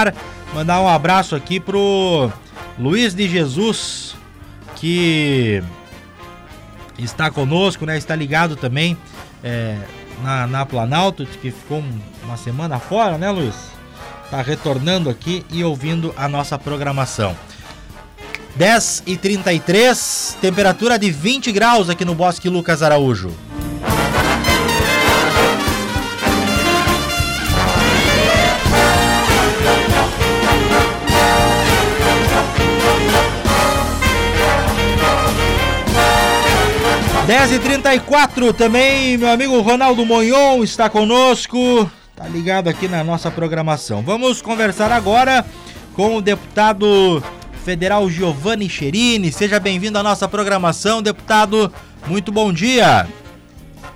ar. Mandar um abraço aqui pro Luiz de Jesus, que está conosco, né? Está ligado também é, na, na Planalto, que ficou uma semana fora, né, Luiz? Está retornando aqui e ouvindo a nossa programação. 10 e 33, temperatura de 20 graus aqui no Bosque Lucas Araújo. Dez e trinta e quatro também, meu amigo Ronaldo Monhon está conosco, tá ligado aqui na nossa programação. Vamos conversar agora com o deputado Federal Giovanni Cherini. Seja bem-vindo à nossa programação, deputado. Muito bom dia.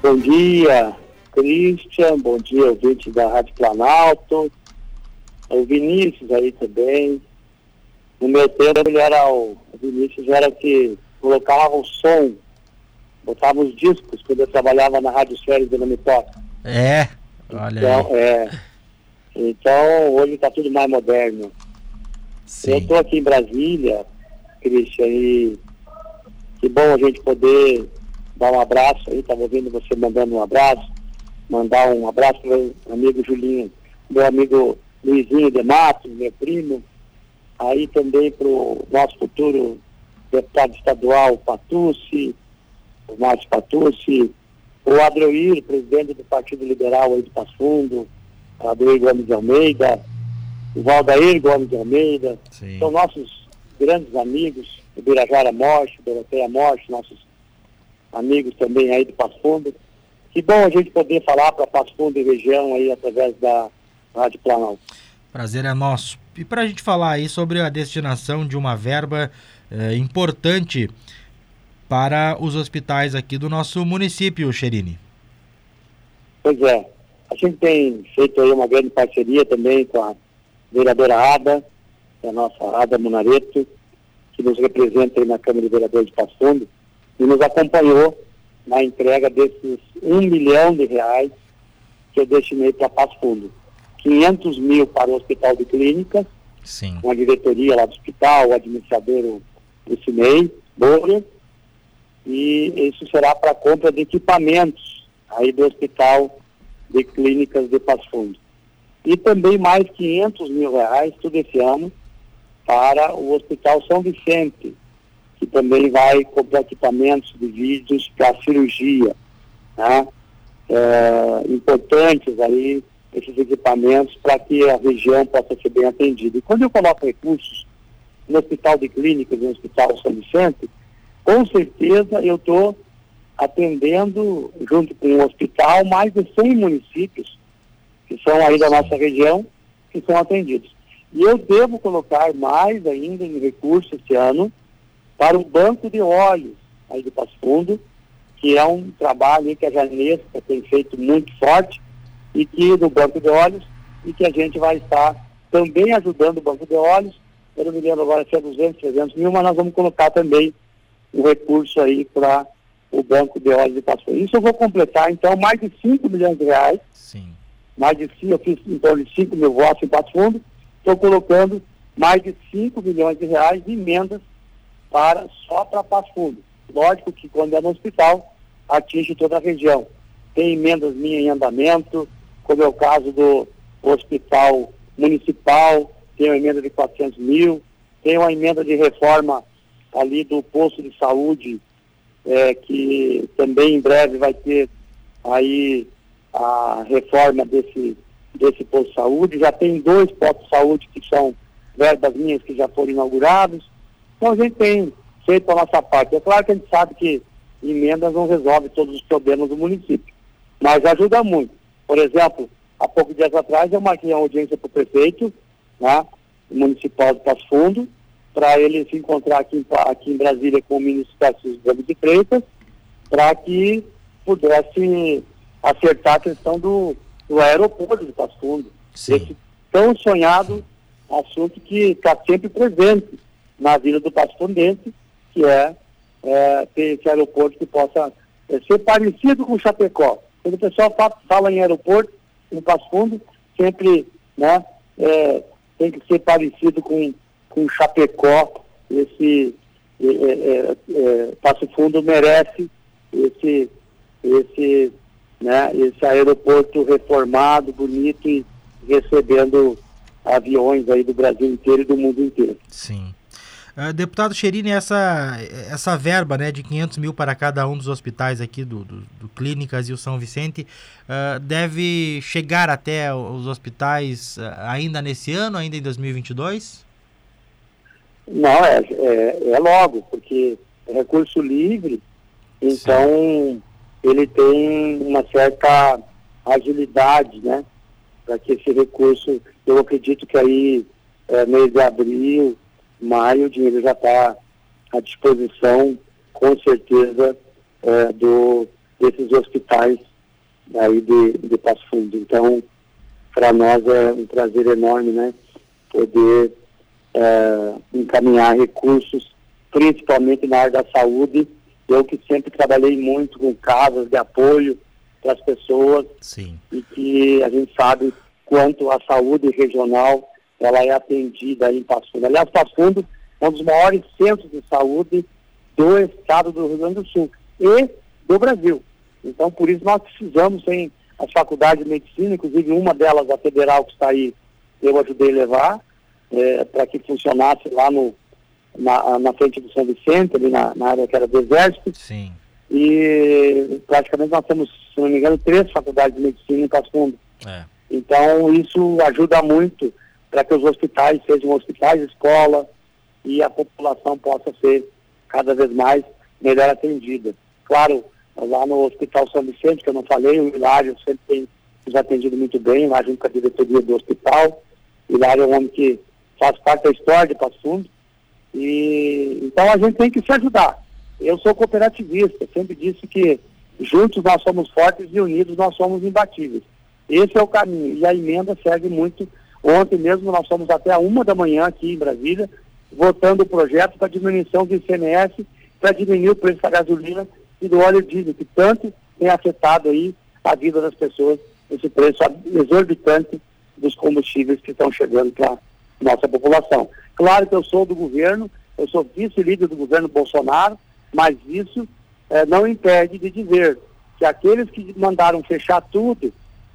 Bom dia, Christian. Bom dia, ouvinte da Rádio Planalto. O Vinícius aí também. No meu tempo, ele era o, o Vinícius era que colocava o som, botava os discos quando eu trabalhava na Rádio Série do Nome Toca. É, olha então, aí. É, então, hoje está tudo mais moderno. Sim. Eu estou aqui em Brasília, Cristian, e que bom a gente poder dar um abraço aí, estava vendo você mandando um abraço, mandar um abraço para meu amigo Julinho, meu amigo Luizinho de Matos, meu primo, aí também para o nosso futuro deputado estadual Patucci, o Márcio Patucci, o Adroir, presidente do Partido Liberal aí de Passo Fundo, Adroir Gomes de Almeida, o Valdair Gomes de Almeida, Sim. são nossos grandes amigos, o Birajara Morte, o Doroteia Morte, nossos amigos também aí do Passo Fundo. Que bom a gente poder falar para Passo Fundo e região aí através da Rádio Planalto. Prazer é nosso. E para a gente falar aí sobre a destinação de uma verba eh, importante para os hospitais aqui do nosso município, Cherini. Pois é, a gente tem feito aí uma grande parceria também com a vereadora Ada, a nossa Ada Munareto, que nos representa aí na Câmara de Vereadores de Passo Fundo, e nos acompanhou na entrega desses um milhão de reais que eu destinei para Passo Fundo. 500 mil para o Hospital de Clínicas, Sim. com a diretoria lá do hospital, o administrador, o, Cinei, Borer, e isso será para compra de equipamentos aí do Hospital de Clínicas de Passo Fundo. E também mais 500 mil reais, tudo esse ano, para o Hospital São Vicente, que também vai comprar equipamentos de vídeos para cirurgia, né? É, importantes aí, esses equipamentos, para que a região possa ser bem atendida. E quando eu coloco recursos no Hospital de Clínicas e no Hospital São Vicente, com certeza eu estou atendendo, junto com o hospital, mais de 100 municípios que são aí da nossa região, que são atendidos. E eu devo colocar mais ainda em recursos esse ano para o banco de óleos aí do Passo Fundo, que é um trabalho que a Janesca tem feito muito forte, e que do banco de óleos, e que a gente vai estar também ajudando o banco de óleos, eu não me lembro agora se é 200, 300 mil, mas nós vamos colocar também o recurso aí para o banco de óleos de Passo. Isso eu vou completar, então, mais de 5 milhões de reais, Sim. mais de 5, eu fiz em torno de 5 mil votos em Passo Fundo, estou colocando mais de 5 milhões de reais de emendas para, só para Passo Fundo. Lógico que quando é no hospital, atinge toda a região. Tem emendas minhas em andamento, como é o caso do hospital municipal, tem uma emenda de 400 mil, tem uma emenda de reforma ali do posto de saúde, é, que também em breve vai ter aí a reforma desse, desse posto de saúde. Já tem dois postos de saúde que são verbas minhas que já foram inaugurados. Então a gente tem feito a nossa parte. É claro que a gente sabe que emendas não resolvem todos os problemas do município, mas ajuda muito. Por exemplo, há poucos dias atrás eu marquei uma audiência para o prefeito, né, municipal de Passo Fundo, para ele se encontrar aqui em, aqui em Brasília com o ministro Tarcísio Gomes de Freitas, para que pudesse acertar a questão do, do aeroporto de Passo Fundo. Sim. Esse tão sonhado assunto que está sempre presente na vida do Passo Fundense, que é, é ter esse aeroporto que possa é, ser parecido com o Chapecó. Quando o pessoal fala, fala em aeroporto, em Passo Fundo, sempre né, é, tem que ser parecido com, com Chapecó. Esse é, é, é, Passo Fundo merece esse, esse, né, esse aeroporto reformado, bonito e recebendo aviões aí do Brasil inteiro e do mundo inteiro. Sim. Uh, deputado Cherini, essa, essa verba né, de 500 mil para cada um dos hospitais aqui do, do, do Clínicas e o São Vicente uh, deve chegar até os hospitais uh, ainda nesse ano, ainda em 2022? Não, é, é, é logo, porque é recurso livre, então Sim. ele tem uma certa agilidade, né? Para que esse recurso, eu acredito que aí é, mês de abril, maio, o dinheiro já está à disposição, com certeza, é, do, desses hospitais aí de, de Passo Fundo. Então, para nós é um prazer enorme, né? Poder é, encaminhar recursos, principalmente na área da saúde. Eu que sempre trabalhei muito com casas de apoio para as pessoas Sim. e que a gente sabe quanto a saúde regional ela é atendida em Passo Fundo. Aliás, Passo Fundo é um dos maiores centros de saúde do estado do Rio Grande do Sul e do Brasil. Então, por isso nós precisamos, em as faculdades de medicina, inclusive uma delas, a federal que está aí, eu ajudei a levar, é, para que funcionasse lá no, na, na frente do São Vicente, ali na, na área que era do Exército. Sim. E praticamente nós temos, se não me engano, três faculdades de medicina em Passo Fundo. É. Então, isso ajuda muito para que os hospitais sejam hospitais, escola, e a população possa ser cada vez mais melhor atendida. Claro, lá no Hospital São Vicente, que eu não falei, o Hilário sempre tem nos atendido muito bem, lá junto com a diretoria do hospital. O Hilário é um homem que faz parte da história de Passo Fundo. E, então a gente tem que se ajudar. Eu sou cooperativista, sempre disse que juntos nós somos fortes e unidos nós somos imbatíveis. Esse é o caminho. E a emenda serve muito. Ontem mesmo nós fomos até a uma da manhã aqui em Brasília, votando o projeto para diminuição do ICMS, para diminuir o preço da gasolina e do óleo diesel, que tanto tem afetado aí a vida das pessoas, esse preço exorbitante dos combustíveis que estão chegando para nossa população. Claro que eu sou do governo, eu sou vice-líder do governo Bolsonaro, mas isso eh, não impede de dizer que aqueles que mandaram fechar tudo,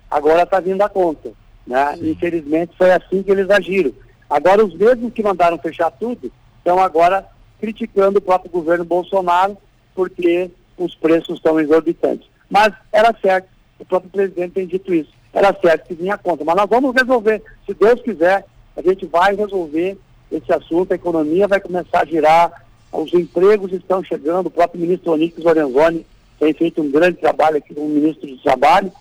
agora está vindo a conta. Né? Infelizmente foi assim que eles agiram. Agora os mesmos que mandaram fechar tudo estão agora criticando o próprio governo Bolsonaro porque os preços estão exorbitantes. Mas era certo, o próprio presidente tem dito isso, era certo que vinha a conta. Mas nós vamos resolver, se Deus quiser, a gente vai resolver esse assunto, a economia vai começar a girar, os empregos estão chegando, o próprio ministro Onix Lorenzoni tem feito um grande trabalho aqui como ministro do Trabalho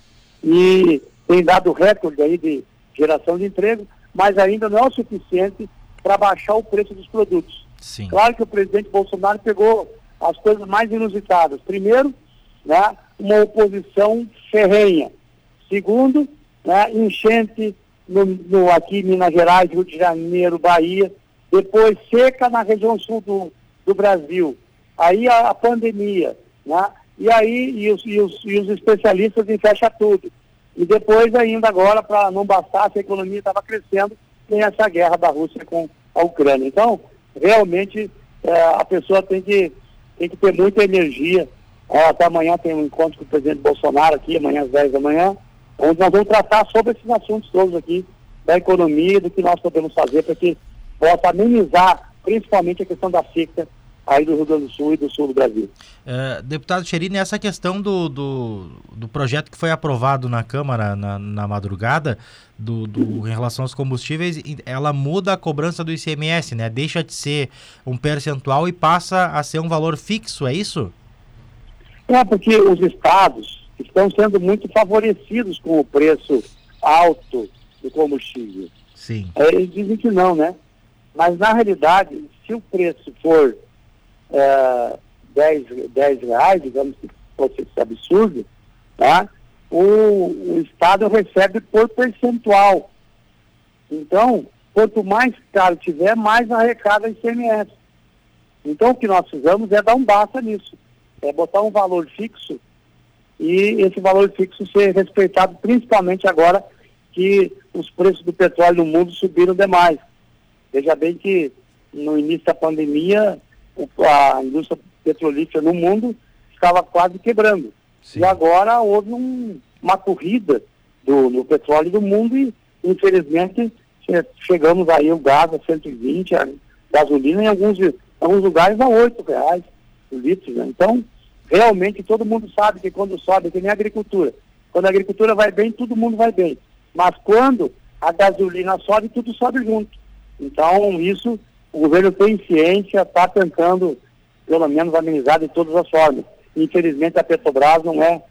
e tem dado recorde aí de geração de emprego, mas ainda não é o suficiente para baixar o preço dos produtos. Sim. Claro que o presidente Bolsonaro pegou as coisas mais inusitadas. Primeiro, né, uma oposição ferrenha. Segundo, né, enchente no, no, aqui em Minas Gerais, Rio de Janeiro, Bahia. Depois, seca na região sul do, do Brasil. Aí a, a pandemia. Né? E aí, e os, e, os, e os especialistas em fecha tudo. E depois ainda agora, para não bastar, se a economia estava crescendo, tem essa guerra da Rússia com a Ucrânia. Então, realmente, é, a pessoa tem que tem que ter muita energia. Até amanhã tem um encontro com o presidente Bolsonaro aqui, amanhã às 10 da manhã, onde nós vamos tratar sobre esses assuntos todos aqui, da economia, do que nós podemos fazer para que possa amenizar, principalmente a questão da seca aí do Rio Grande do Sul e do sul do Brasil. É, deputado Cherini, essa questão do, do, do, projeto que foi aprovado na Câmara na, na madrugada, do, do, em relação aos combustíveis, ela muda a cobrança do ICMS, né? Deixa de ser um percentual e passa a ser um valor fixo, é isso? É, porque os estados estão sendo muito favorecidos com o preço alto do combustível. Sim. É, eles dizem que não, né? Mas na realidade, se o preço for é, 10, 10 reais, digamos que fosse esse absurdo, tá? o, o Estado recebe por percentual. Então, quanto mais caro tiver, mais arrecada ICMS. Então, o que nós fizemos é dar um basta nisso. É botar um valor fixo e esse valor fixo ser respeitado principalmente agora que os preços do petróleo no mundo subiram demais. Veja bem que no início da pandemia, a indústria petrolífera no mundo estava quase quebrando. Sim. E agora houve um, uma corrida do, no petróleo do mundo e, infelizmente, chegamos aí o gás a 120, a gasolina em alguns, alguns lugares a 8 reais o litro. Né? Então, realmente todo mundo sabe que quando sobe, que nem a agricultura. Quando a agricultura vai bem, todo mundo vai bem. Mas quando a gasolina sobe, tudo sobe junto. Então, isso o governo tem ciência, está tentando, pelo menos, amenizar de todas as formas. Infelizmente, a Petrobras não é,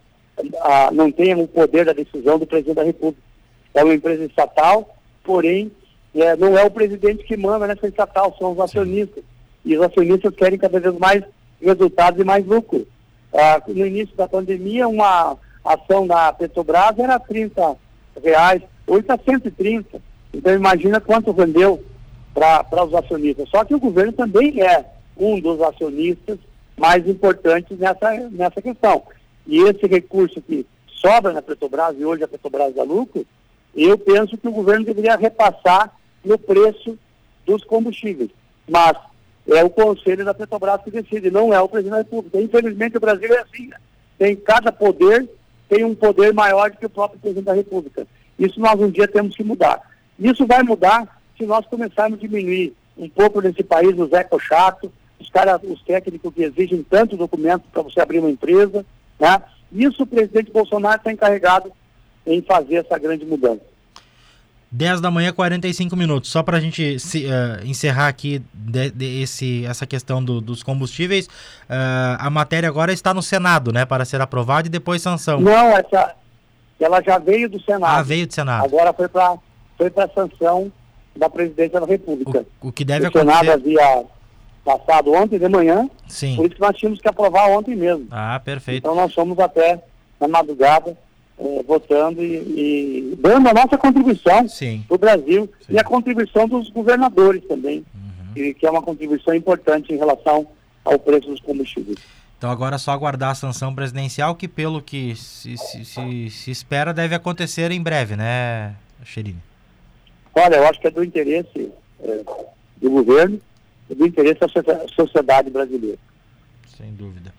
a, não tem o poder da decisão do presidente da República. É uma empresa estatal, porém, é, não é o presidente que manda nessa estatal, são os acionistas. E os acionistas querem cada vez mais resultados e mais lucro. Ah, no início da pandemia, uma ação da Petrobras era 30 reais, hoje está 130. Então imagina quanto vendeu para os acionistas. Só que o governo também é um dos acionistas mais importantes nessa, nessa questão. E esse recurso que sobra na Petrobras, e hoje a Petrobras dá lucro, eu penso que o governo deveria repassar no preço dos combustíveis. Mas é o conselho da Petrobras que decide, não é o presidente da República. Infelizmente o Brasil é assim. Tem cada poder, tem um poder maior do que o próprio presidente da República. Isso nós um dia temos que mudar. Isso vai mudar se nós começarmos a diminuir um pouco nesse país os eco-chatos, os, cara, os técnicos que exigem tanto documento para você abrir uma empresa, né? Isso o presidente Bolsonaro está encarregado em fazer essa grande mudança. 10 da manhã, 45 minutos. Só para a gente se, uh, encerrar aqui de, de esse, essa questão do, dos combustíveis, uh, a matéria agora está no Senado, né? Para ser aprovada e depois sanção. Não, essa, ela já veio do Senado. Ah, veio do Senado. Agora foi para foi a sanção da presidência da República. O, o que deve o acontecer... O Senado havia passado ontem de manhã, Sim. por isso que nós tínhamos que aprovar ontem mesmo. Ah, perfeito. Então nós fomos até na madrugada eh, votando e, e, dando a nossa contribuição para o Brasil Sim. e a contribuição dos governadores também, uhum. que, que é uma contribuição importante em relação ao preço dos combustíveis. Então agora é só aguardar a sanção presidencial, que pelo que se, se, se, se espera deve acontecer em breve, né, Xerine? Olha, eu acho que é do interesse é, do governo e do interesse da sociedade brasileira. Sem dúvida.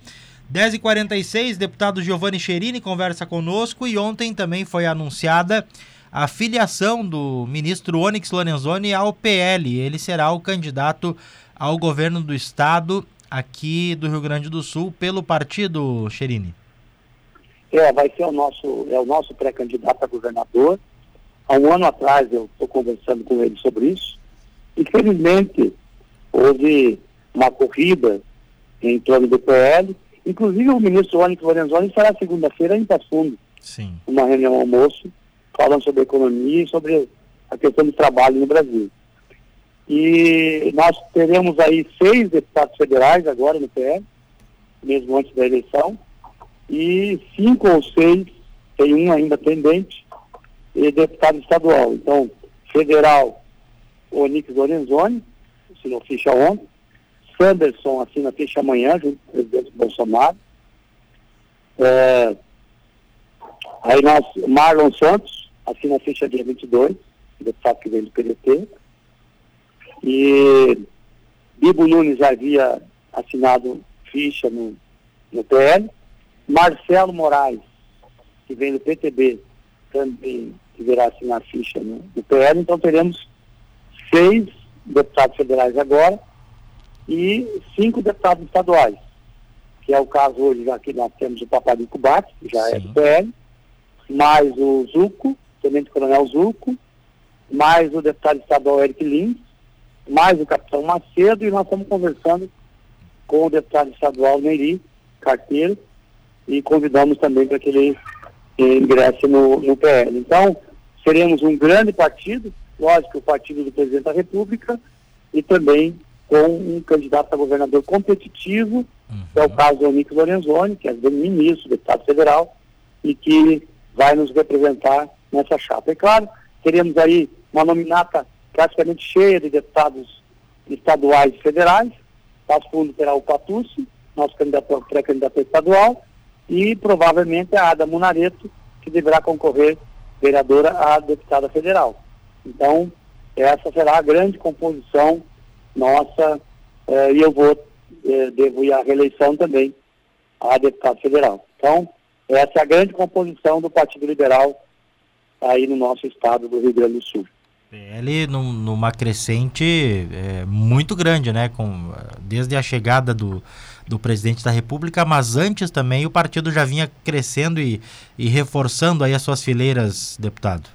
10h46, deputado Giovanni Cherini conversa conosco e ontem também foi anunciada a filiação do ministro Onyx Lorenzoni ao PL. Ele será o candidato ao governo do estado aqui do Rio Grande do Sul pelo partido Cherini. É, vai ser o nosso, é o nosso pré-candidato a governador. Há um ano atrás eu estou conversando com ele sobre isso. Infelizmente, houve uma corrida em torno do PL. Inclusive, o ministro Onyx Lorenzoni estará segunda-feira em Passo Fundo. Sim. Uma reunião almoço, falando sobre economia e sobre a questão do trabalho no Brasil. E nós teremos aí seis deputados federais agora no PL, mesmo antes da eleição, e cinco ou seis, tem um ainda pendente, e deputado estadual. Então, federal, Onix Lorenzoni, assinou ficha ontem, Sanderson assina ficha amanhã, junto com o presidente Bolsonaro. É, aí nós, Marlon Santos, assina ficha dia 22, deputado que vem do PDT. E Bibo Nunes havia assinado ficha no, no PL. Marcelo Moraes, que vem do PTB, também deverá assinar ficha no, no PL, então teremos seis deputados federais agora e cinco deputados estaduais, que é o caso hoje, já que nós temos o Paparico Bate, que já Sim. é PL, mais o Zuco, Tenente Coronel Zuco, mais o deputado estadual Eric Lins, mais o capitão Macedo, e nós estamos conversando com o deputado estadual Neiri Carteiro, e convidamos também para que ele ingresse no, no PL. Então, seremos um grande partido, lógico, o partido do presidente da República, e também com um candidato a governador competitivo, uhum. que é o caso do Nico Lorenzoni, que é ministro, deputado federal, e que vai nos representar nessa chapa. É claro, teremos aí uma nominata praticamente cheia de deputados estaduais e federais, Passo Fundo terá o Patucci, nosso candidato pré-candidato estadual, e provavelmente a Ada Munareto, que deverá concorrer vereadora a deputada federal. Então, essa será a grande composição nossa eh, e eu vou, eh, devo ir à reeleição também a deputado federal. Então, essa é a grande composição do Partido Liberal aí no nosso estado do Rio Grande do Sul. PL num, numa crescente é, muito grande, né? Com, desde a chegada do, do presidente da República, mas antes também o partido já vinha crescendo e, e reforçando aí as suas fileiras, deputado.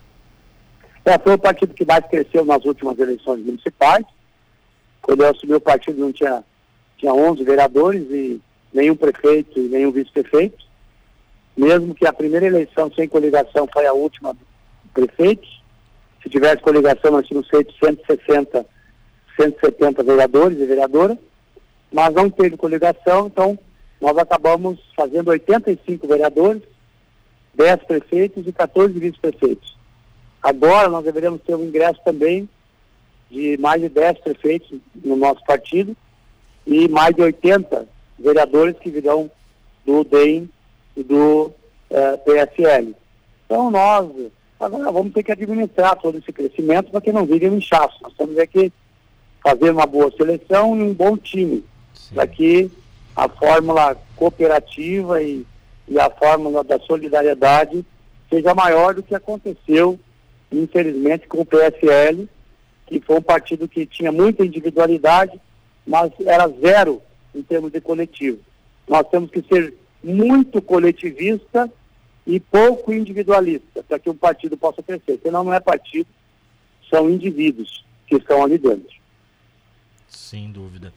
É, foi o partido que mais cresceu nas últimas eleições municipais. Quando eu assumi o partido não tinha, tinha 11 vereadores e nenhum prefeito e nenhum vice-prefeito. Mesmo que a primeira eleição sem coligação foi a última prefeitos se tivesse coligação, nós tínhamos feito 160, 170 vereadores e vereadoras, mas não teve coligação, então nós acabamos fazendo 85 vereadores, 10 prefeitos e 14 vice-prefeitos. Agora nós deveremos ter um ingresso também de mais de 10 prefeitos no nosso partido e mais de 80 vereadores que virão do DEM e do eh, PSL. Então nós Agora vamos ter que administrar todo esse crescimento para que não vire um inchaço. Nós temos que fazer uma boa seleção e um bom time, para que a fórmula cooperativa e, e a fórmula da solidariedade seja maior do que aconteceu, infelizmente, com o PSL, que foi um partido que tinha muita individualidade, mas era zero em termos de coletivo. Nós temos que ser muito coletivista e pouco individualista, para que o partido possa crescer. Senão não é partido, são indivíduos que estão ali dentro. Sem dúvida.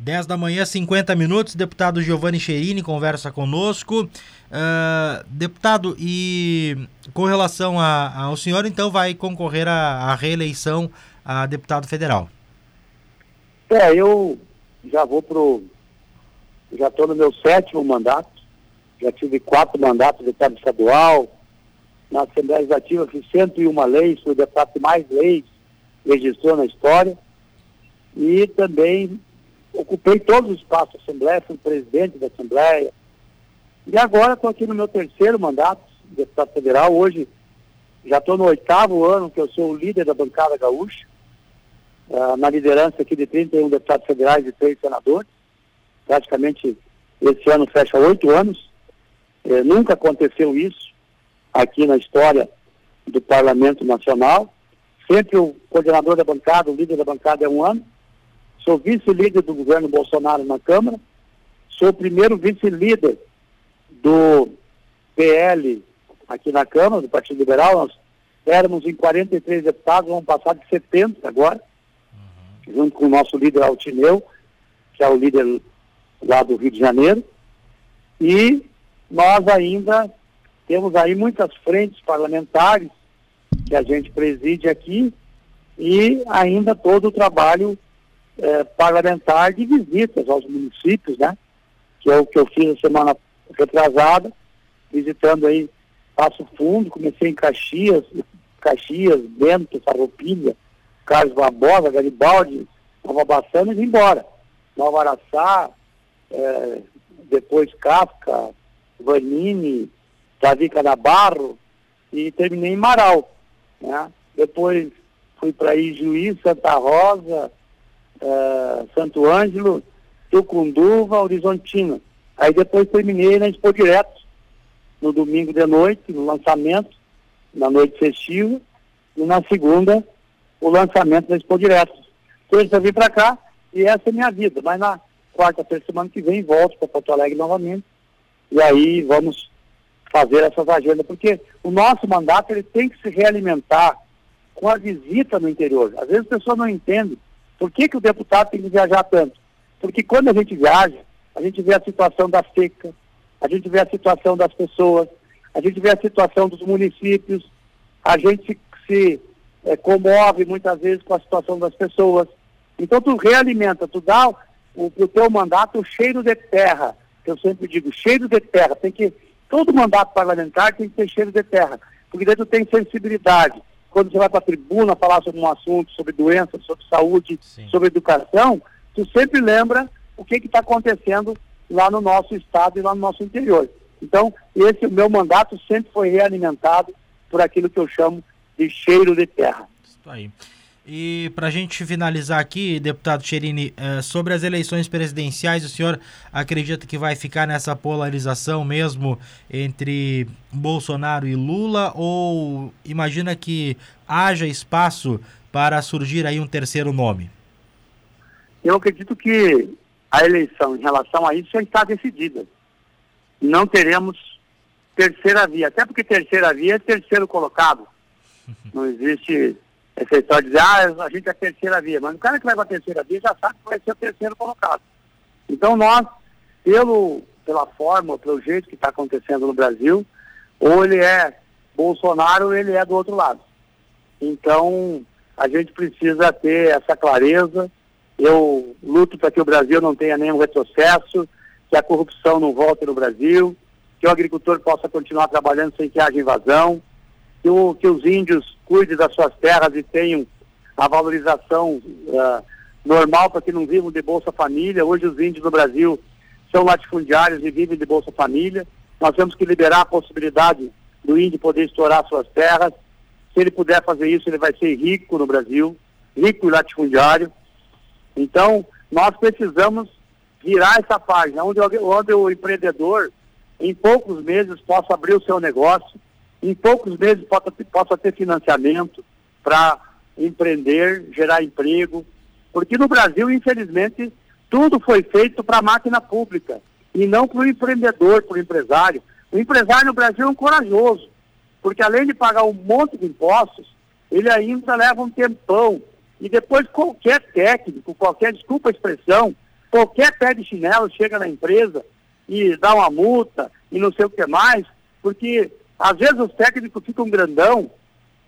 10 da manhã, 50 minutos, deputado Giovanni Cherini conversa conosco. Uh, deputado, e com relação ao senhor, então vai concorrer à, reeleição a deputado federal? É, eu já vou pro. Já estou no meu sétimo mandato já tive quatro mandatos de deputado estadual, na Assembleia Legislativa fiz 101 leis, fui o deputado que mais leis registrou na história, e também ocupei todos os espaços da Assembleia, fui presidente da Assembleia, e agora estou aqui no meu terceiro mandato, de deputado federal, hoje já estou no oitavo ano que eu sou o líder da bancada gaúcha, uh, na liderança aqui de 31 deputados federais e três senadores, praticamente esse ano fecha oito anos, é, nunca aconteceu isso aqui na história do Parlamento Nacional. Sempre o coordenador da bancada, o líder da bancada é um ano. Sou vice-líder do governo Bolsonaro na Câmara. Sou o primeiro vice-líder do PL aqui na Câmara, do Partido Liberal. Nós éramos em 43 deputados, vamos passar de 70 agora. Junto com o nosso líder Altineu, que é o líder lá do Rio de Janeiro. E nós ainda temos aí muitas frentes parlamentares que a gente preside aqui e ainda todo o trabalho eh, parlamentar de visitas aos municípios, né? Que é o que eu fiz a semana retrasada, visitando aí Passo Fundo, comecei em Caxias, Caxias, Bento, Farroupilha, Carlos Barbosa, Garibaldi, Nova Bassana e embora. Nova Araçá, eh, depois Kafka, Vanini, Davi Canabarro e terminei em Marau. Né? Depois fui para Ijuí, Santa Rosa, uh, Santo Ângelo, Tucunduva, Horizontina. Aí depois terminei na Expo Direto, no domingo de noite, no lançamento, na noite festiva, e na segunda, o lançamento da Expo Direto. Então eu vim para cá e essa é minha vida. Mas na quarta-feira, semana que vem, volto para Porto Alegre novamente e aí vamos fazer essas agendas, porque o nosso mandato ele tem que se realimentar com a visita no interior. Às vezes a pessoa não entende por que, que o deputado tem que viajar tanto. Porque quando a gente viaja, a gente vê a situação da seca, a gente vê a situação das pessoas, a gente vê a situação dos municípios, a gente se é, comove muitas vezes com a situação das pessoas. Então tu realimenta, tu dá o, o teu mandato o cheiro de terra, eu sempre digo, cheiro de terra. Tem que, todo mandato parlamentar tem que ter cheiro de terra, porque daí tu tem sensibilidade. Quando você vai para a tribuna falar sobre um assunto, sobre doença, sobre saúde, Sim. sobre educação, tu sempre lembra o que está acontecendo lá no nosso estado e lá no nosso interior. Então, esse meu mandato sempre foi realimentado por aquilo que eu chamo de cheiro de terra. Isso aí. E para a gente finalizar aqui, deputado Cherini, eh, sobre as eleições presidenciais, o senhor acredita que vai ficar nessa polarização mesmo entre Bolsonaro e Lula ou imagina que haja espaço para surgir aí um terceiro nome? Eu acredito que a eleição em relação a isso já está decidida. Não teremos terceira via, até porque terceira via é terceiro colocado. Não existe essa história de dizer, ah, a gente é a terceira via, mas o cara que vai para a terceira via já sabe que vai ser o terceiro colocado. Então nós, pelo, pela forma, pelo jeito que está acontecendo no Brasil, ou ele é Bolsonaro ou ele é do outro lado. Então a gente precisa ter essa clareza. Eu luto para que o Brasil não tenha nenhum retrocesso, que a corrupção não volte no Brasil, que o agricultor possa continuar trabalhando sem que haja invasão, que, o, que os índios cuidem das suas terras e tenham a valorização uh, normal para que não vivam de Bolsa Família. Hoje os índios no Brasil são latifundiários e vivem de Bolsa Família. Nós temos que liberar a possibilidade do índio poder explorar suas terras. Se ele puder fazer isso, ele vai ser rico no Brasil, rico e latifundiário. Então, nós precisamos virar essa página, onde, onde o empreendedor, em poucos meses, possa abrir o seu negócio, em poucos meses possa, possa ter financiamento para empreender, gerar emprego, porque no Brasil, infelizmente, tudo foi feito para a máquina pública e não para o empreendedor, para o empresário. O empresário no Brasil é um corajoso, porque além de pagar um monte de impostos, ele ainda leva um tempão. E depois qualquer técnico, qualquer, desculpa a expressão, qualquer pé de chinelo chega na empresa e dá uma multa e não sei o que mais, porque às vezes os técnicos ficam grandão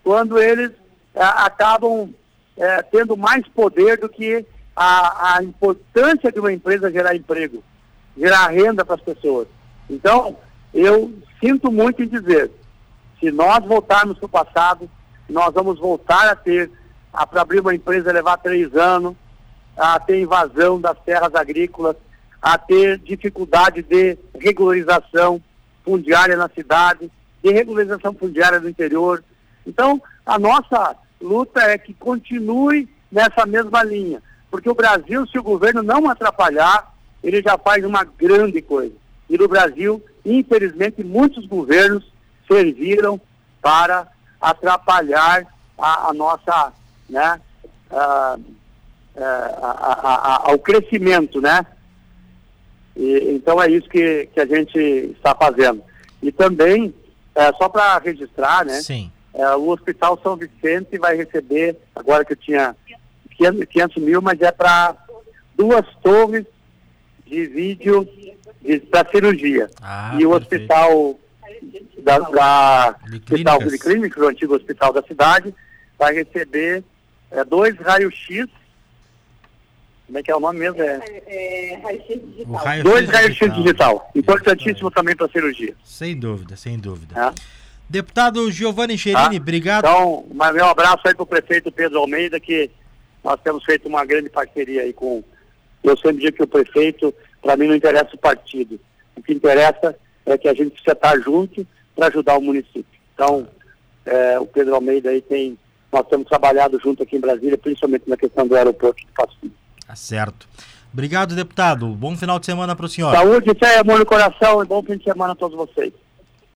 quando eles é, acabam é, tendo mais poder do que a, a, importância de uma empresa gerar emprego, gerar renda para as pessoas. Então, eu sinto muito em dizer, se nós voltarmos para o passado, nós vamos voltar a ter, para abrir uma empresa levar três anos, a ter invasão das terras agrícolas, a ter dificuldade de regularização fundiária na cidade, de regularização fundiária do interior. Então, a nossa luta é que continue nessa mesma linha, porque o Brasil, se o governo não atrapalhar, ele já faz uma grande coisa. E no Brasil, infelizmente, muitos governos serviram para atrapalhar a, a nossa, né, a, ao crescimento, né? E, então é isso que, que a gente está fazendo. E também é, só para registrar, né? Sim. É, o Hospital São Vicente vai receber, agora que eu tinha 500 mil, mas é para duas torres de vídeo para cirurgia. Ah, e o perfeito. hospital da, da hospital clínicas, o antigo hospital da cidade, vai receber é, dois raios-x. Como é que é o nome mesmo? É, É, raio-x O digital. raio dois raios-x digital. Importantíssimo também para cirurgia. Sem dúvida, sem dúvida. né? Deputado Giovanni Cherini, Tá? obrigado. Então, mas meu abraço aí para o prefeito Pedro Almeida, que nós temos feito uma grande parceria aí com. Eu sempre digo que o prefeito, para mim, não interessa o partido. O que interessa é que a gente precisa estar junto para ajudar o município. Então, é, o Pedro Almeida aí tem. Nós temos trabalhado junto aqui em Brasília, principalmente na questão do aeroporto de Passo. Tá certo. Obrigado, deputado. Bom final de semana para o senhor. Saúde, fé, amor no coração e bom fim de semana a todos vocês.